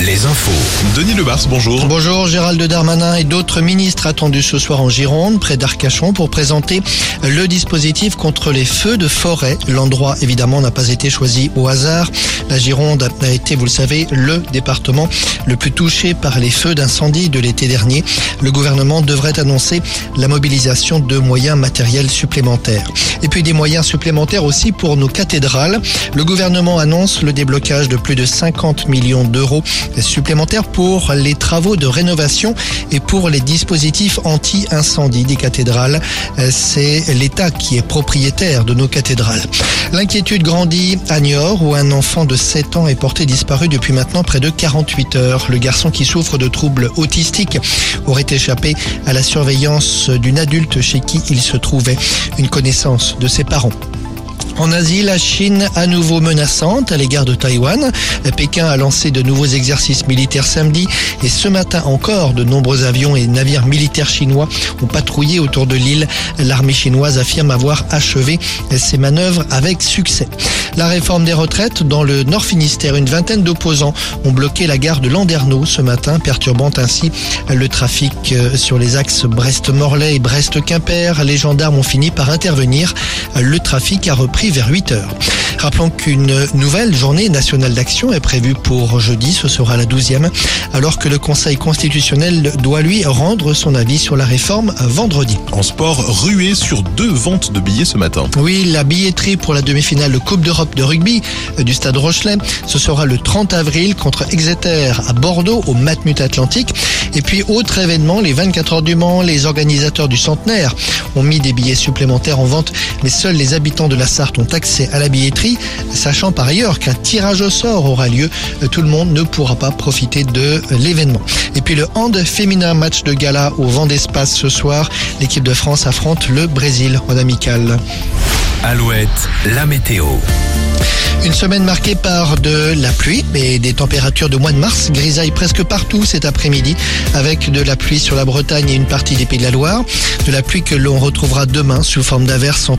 les infos. Denis Lebars, bonjour. Bonjour, Gérald Darmanin et d'autres ministres attendus ce soir en Gironde, près d'Arcachon, pour présenter le dispositif contre les feux de forêt. L'endroit, évidemment, n'a pas été choisi au hasard. La Gironde a été, vous le savez, le département le plus touché par les feux d'incendie de l'été dernier. Le gouvernement devrait annoncer la mobilisation de moyens matériels supplémentaires. Et puis des moyens supplémentaires aussi pour nos cathédrales. Le gouvernement annonce le déblocage de plus de 50 millions d'euros supplémentaires pour les travaux de rénovation et pour les dispositifs anti-incendie des cathédrales. C'est l'État qui est propriétaire de nos cathédrales. L'inquiétude grandit à Niort où un enfant de 7 ans est porté disparu depuis maintenant près de 48 heures. Le garçon qui souffre de troubles autistiques aurait échappé à la surveillance d'une adulte chez qui il se trouvait. Une connaissance de ses parents. En Asie, la Chine à nouveau menaçante à l'égard de Taïwan. Pékin a lancé de nouveaux exercices militaires samedi et ce matin encore, de nombreux avions et navires militaires chinois ont patrouillé autour de l'île. L'armée chinoise affirme avoir achevé ses manœuvres avec succès. La réforme des retraites dans le Nord Finistère, une vingtaine d'opposants ont bloqué la gare de Landerneau ce matin, perturbant ainsi le trafic euh, sur les axes Brest-Morlaix et Brest-Quimper. Les gendarmes ont fini par intervenir. Le trafic a repris vers 8 heures. Rappelons qu'une nouvelle journée nationale d'action est prévue pour jeudi, ce sera la 12e, alors que le Conseil constitutionnel doit lui rendre son avis sur la réforme vendredi. En sport, rué sur deux ventes de billets ce matin. Oui, la billetterie pour la demi-finale de Coupe d'Europe de rugby euh, du Stade Rochelet, ce sera le 30 avril contre Exeter à Bordeaux au Matmut Atlantique. Et puis, autre événement, les 24 heures du Mans, les organisateurs du centenaire ont mis des billets supplémentaires en vente, mais seuls les habitants de la Sarthe ont accès à la billetterie, sachant par ailleurs qu'un tirage au sort aura lieu. Tout le monde ne pourra pas profiter de l'événement. Et puis le hand féminin match de gala au vent d'espace ce soir. L'équipe de France affronte le Brésil en amical. Alouette, la météo. Une semaine marquée par de la pluie et des températures de mois de mars. Grisaille presque partout cet après-midi avec de la pluie sur la Bretagne et une partie des Pays de la Loire. De la pluie que l'on retrouvera demain sous forme d'averses